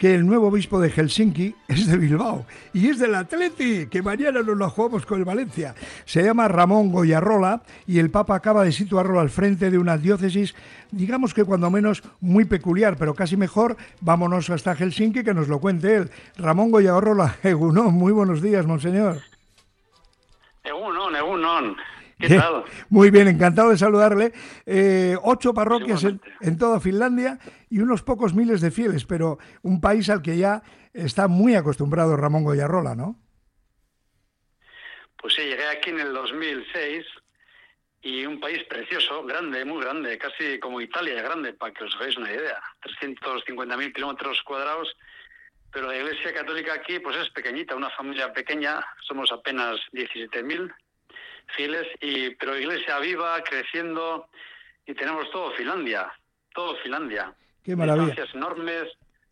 que el nuevo obispo de Helsinki es de Bilbao y es del Atleti, que mañana nos lo jugamos con el Valencia. Se llama Ramón Goyarrola y el Papa acaba de situarlo al frente de una diócesis, digamos que cuando menos muy peculiar, pero casi mejor. Vámonos hasta Helsinki que nos lo cuente él. Ramón Goyarrola, Egunon, muy buenos días, monseñor. Egunon, Egunon. ¿Qué tal? Muy bien, encantado de saludarle. Eh, ocho parroquias en, toda Finlandia y unos pocos miles de fieles, pero un país al que ya está muy acostumbrado Ramón Goyarrola, ¿no? Pues sí, llegué aquí en el 2006 y un país precioso, grande, muy grande, casi como Italia, grande, para que os hagáis una idea. 350.000 kilómetros cuadrados, pero la Iglesia Católica aquí pues es pequeñita, una familia pequeña, somos apenas 17.000 fieles, y, pero iglesia viva, creciendo, y tenemos todo Finlandia, todo Finlandia. Qué maravilla. enormes,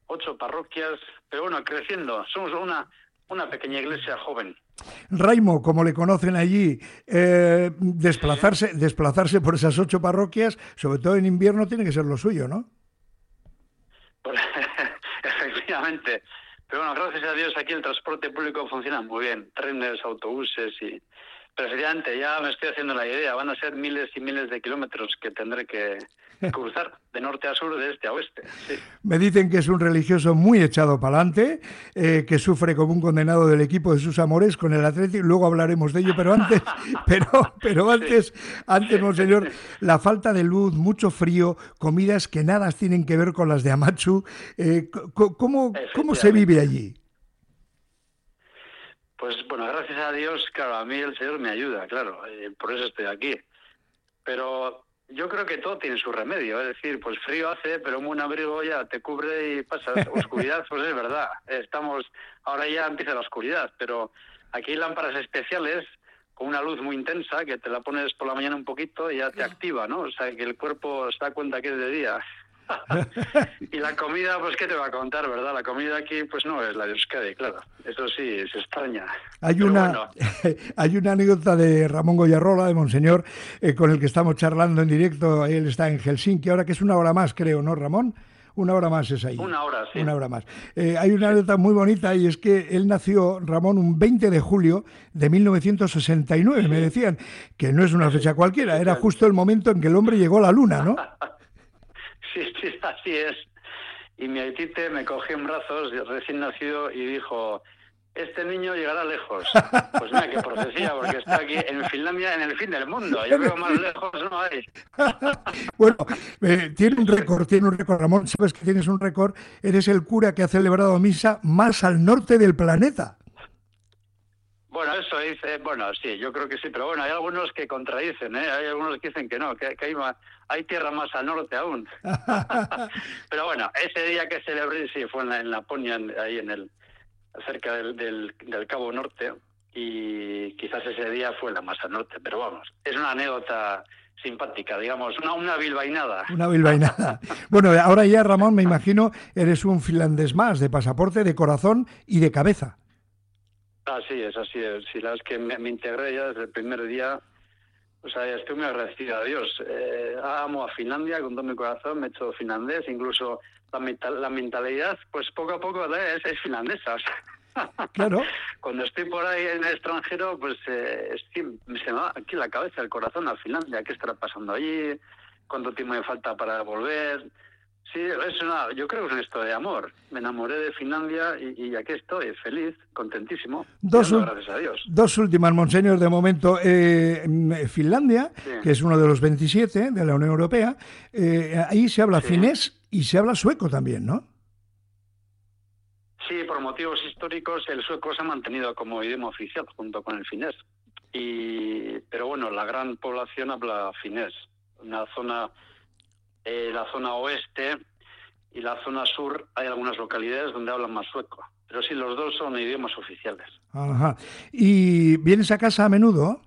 ocho parroquias, pero bueno, creciendo. Somos una, una pequeña iglesia joven. Raimo, como le conocen allí, eh, desplazarse, desplazarse por esas ocho parroquias, sobre todo en invierno, tiene que ser lo suyo, ¿no? Pues, efectivamente. Pero bueno, gracias a Dios aquí el transporte público funciona muy bien. Trenes, autobuses y Presidente, ya me estoy haciendo la idea. Van a ser miles y miles de kilómetros que tendré que cruzar de norte a sur, de este a oeste. Me dicen que es un religioso muy echado para adelante, eh, que sufre como un condenado del equipo de sus amores con el Atlético. Luego hablaremos de ello, pero antes, pero, pero antes, antes, monseñor, la falta de luz, mucho frío, comidas que nada tienen que ver con las de Amachu. Eh, ¿cómo, ¿Cómo se vive allí? Pues bueno, gracias a Dios, claro, a mí el Señor me ayuda, claro, eh, por eso estoy aquí. Pero yo creo que todo tiene su remedio, es decir, pues frío hace, pero un abrigo ya te cubre y pasa. Oscuridad, pues es verdad, estamos, ahora ya empieza la oscuridad, pero aquí hay lámparas especiales con una luz muy intensa que te la pones por la mañana un poquito y ya te activa, ¿no? O sea, que el cuerpo se da cuenta que es de día. y la comida, pues, ¿qué te va a contar, verdad? La comida aquí, pues no es la de Euskadi, claro. Eso sí, se extraña. Hay, una, hay una anécdota de Ramón Goyarrola, de Monseñor, eh, con el que estamos charlando en directo. Él está en Helsinki ahora, que es una hora más, creo, ¿no, Ramón? Una hora más es ahí. Una hora, sí. Una hora más. Eh, hay una anécdota muy bonita y es que él nació, Ramón, un 20 de julio de 1969. Me decían que no es una fecha cualquiera, era justo el momento en que el hombre llegó a la luna, ¿no? Sí, sí, así es. Y mi aitite me cogió en brazos recién nacido y dijo, este niño llegará lejos. Pues mira, qué profecía, porque está aquí en Finlandia, en el fin del mundo. Yo creo más lejos no hay. bueno, eh, tiene un récord, tiene un récord, Ramón. Sabes que tienes un récord. Eres el cura que ha celebrado misa más al norte del planeta. Bueno, eso dice, bueno, sí, yo creo que sí, pero bueno, hay algunos que contradicen, ¿eh? hay algunos que dicen que no, que, hay, hay tierra más al norte aún. pero bueno, ese día que celebré, sí, fue en, la, en Laponia, ahí en el, cerca del, del, Cabo Norte, y quizás ese día fue la más al norte, pero vamos, es una anécdota simpática, digamos, una, una bilbainada. Una bilbainada. bueno, ahora ya, Ramón, me imagino, eres un finlandés más, de pasaporte, de corazón y de cabeza. Así es, así es. Si la es que me, integré ya desde el primer día, o sea, estoy muy agradecido a Dios. Eh, amo a Finlandia con todo mi corazón, me he hecho finlandés, incluso la, la mentalidad, pues poco a poco es, es finlandesa. Claro. Cuando estoy por ahí en el extranjero, pues eh, se me va aquí la cabeza, el corazón a Finlandia. ¿Qué estará pasando allí? ¿Cuánto tiempo me falta para volver? Sí, es una, yo creo que es un esto de amor. Me enamoré de Finlandia y, aquí estoy, feliz, contentísimo. Dos, gracias a Dios. dos últimas, Monseñor, de momento. Eh, Finlandia, que es uno de los 27 de la Unión Europea, eh, ahí se habla finés y se habla sueco también, ¿no? Sí, por motivos históricos el sueco se ha mantenido como idioma oficial junto con el finés. Y, pero bueno, la gran población habla finés. Una zona eh, la zona oeste y la zona sur hay algunas localidades donde hablan más sueco. Pero sí, los dos son idiomas oficiales. Ajá. ¿Y vienes a casa a menudo?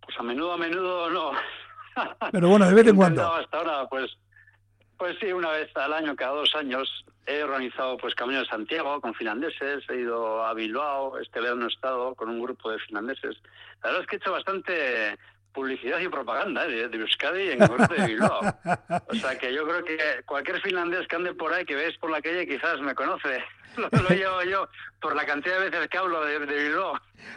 Pues a menudo, a menudo no. Pero bueno, de vez en cuando. Hasta ahora, pues, pues sí, una vez al año, cada dos años, he organizado pues Camino de Santiago con finlandeses, he ido a Bilbao, este verano he estado con un grupo de finlandeses. La verdad es que he hecho bastante publicidad y propaganda ¿eh? de Euskadi y en concreto de Bilbao. O sea que yo creo que cualquier finlandés que ande por ahí, que veis por la calle, quizás me conoce. Lo, lo llevo yo por la cantidad de veces que hablo de, de Bilbao.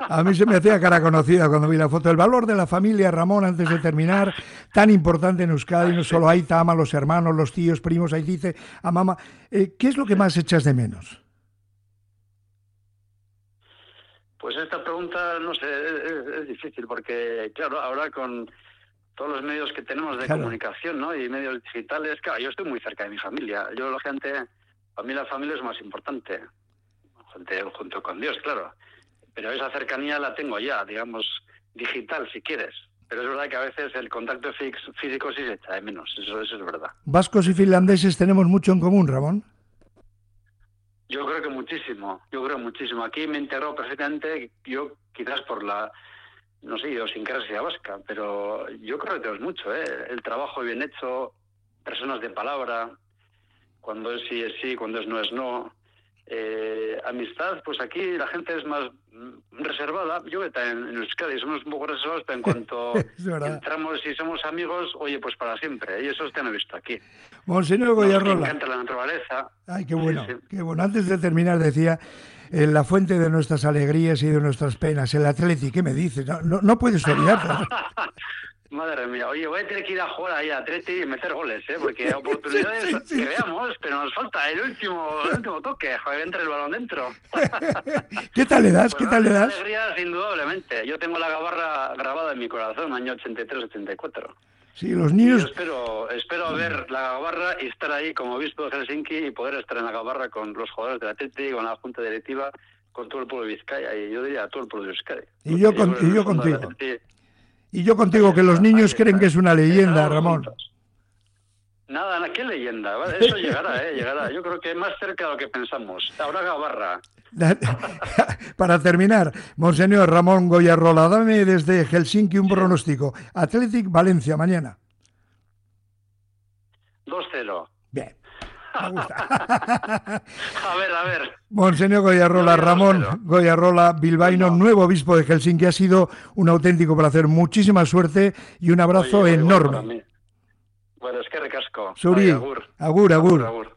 A mí se me hacía cara conocida cuando vi la foto. El valor de la familia, Ramón, antes de terminar, tan importante en Euskadi, no solo hay ama, los hermanos, los tíos, primos, ahí dice, a mamá. Eh, ¿Qué es lo que más echas de menos? Pues esta pregunta, no sé, es, es difícil porque, claro, ahora con todos los medios que tenemos de Claro. comunicación ¿no? y medios digitales, claro, yo estoy muy cerca de mi familia. Yo, la gente, para mí la familia es más importante, junto, junto con Dios, claro. Pero esa cercanía la tengo ya, digamos, digital, si quieres. Pero es verdad que a veces el contacto fix- físico sí se echa de menos, eso, eso es verdad. Vascos y finlandeses tenemos mucho en común, Ramón. Yo creo que muchísimo, yo creo muchísimo. Aquí me integró perfectamente, yo quizás por la, no sé, idiosincrasia vasca, pero yo creo que tenemos mucho, ¿eh? El trabajo bien hecho, personas de palabra, cuando es sí es sí, cuando es no es no. Eh, amistad, pues aquí la gente es más mm, reservada. Yo que también en Euskadi somos un poco reservados, pero en cuanto entramos y somos amigos, oye, pues para siempre. Y eso usted no ha visto aquí. Monseñor Nos Goyarrola. encanta la naturaleza. Ay, qué bueno, Sí, sí. qué bueno. Antes de terminar, decía, eh, la fuente de nuestras alegrías y de nuestras penas, el Atleti, ¿qué me dices? No, no, no puedes olvidarte. Madre mía, oye, voy a tener que ir a jugar ahí a Atleti y meter goles, ¿eh? Porque oportunidades Sí, sí, que veamos, pero nos falta el último, el último toque, joder, entre el balón dentro. ¿Qué tal le das? Pues ¿Qué tal le das? Alegrías, indudablemente. Yo tengo la gabarra grabada en mi corazón, año 83-84. Sí, los Yo niños, espero, espero ver la gabarra y estar ahí como obispo de Helsinki y poder estar en la gabarra con los jugadores del Atleti, con la junta directiva, con todo el pueblo de Vizcaya y yo diría todo el pueblo de Euskadi. Y yo con- y yo contigo. Y yo contigo, que los niños creen que es una leyenda, Ramón. Nada, na- qué leyenda. Eso llegará, ¿eh? Llegará. Yo creo que más cerca de lo que pensamos. Ahora Gabarra. Para terminar, Monseñor Ramón Goyarrola, dame desde Helsinki un pronóstico. Athletic Valencia, mañana. 2-0. Bien, me gusta. A ver, a ver. Monseñor Goyarrola, No, Ramón. Goyarrola, bilbaíno, Bueno. nuevo obispo de Helsinki, ha sido un auténtico placer. Muchísima suerte y un abrazo Oye, enorme. Bueno, es que recasco. Zuri, Ay, agur. agur, agur. agur.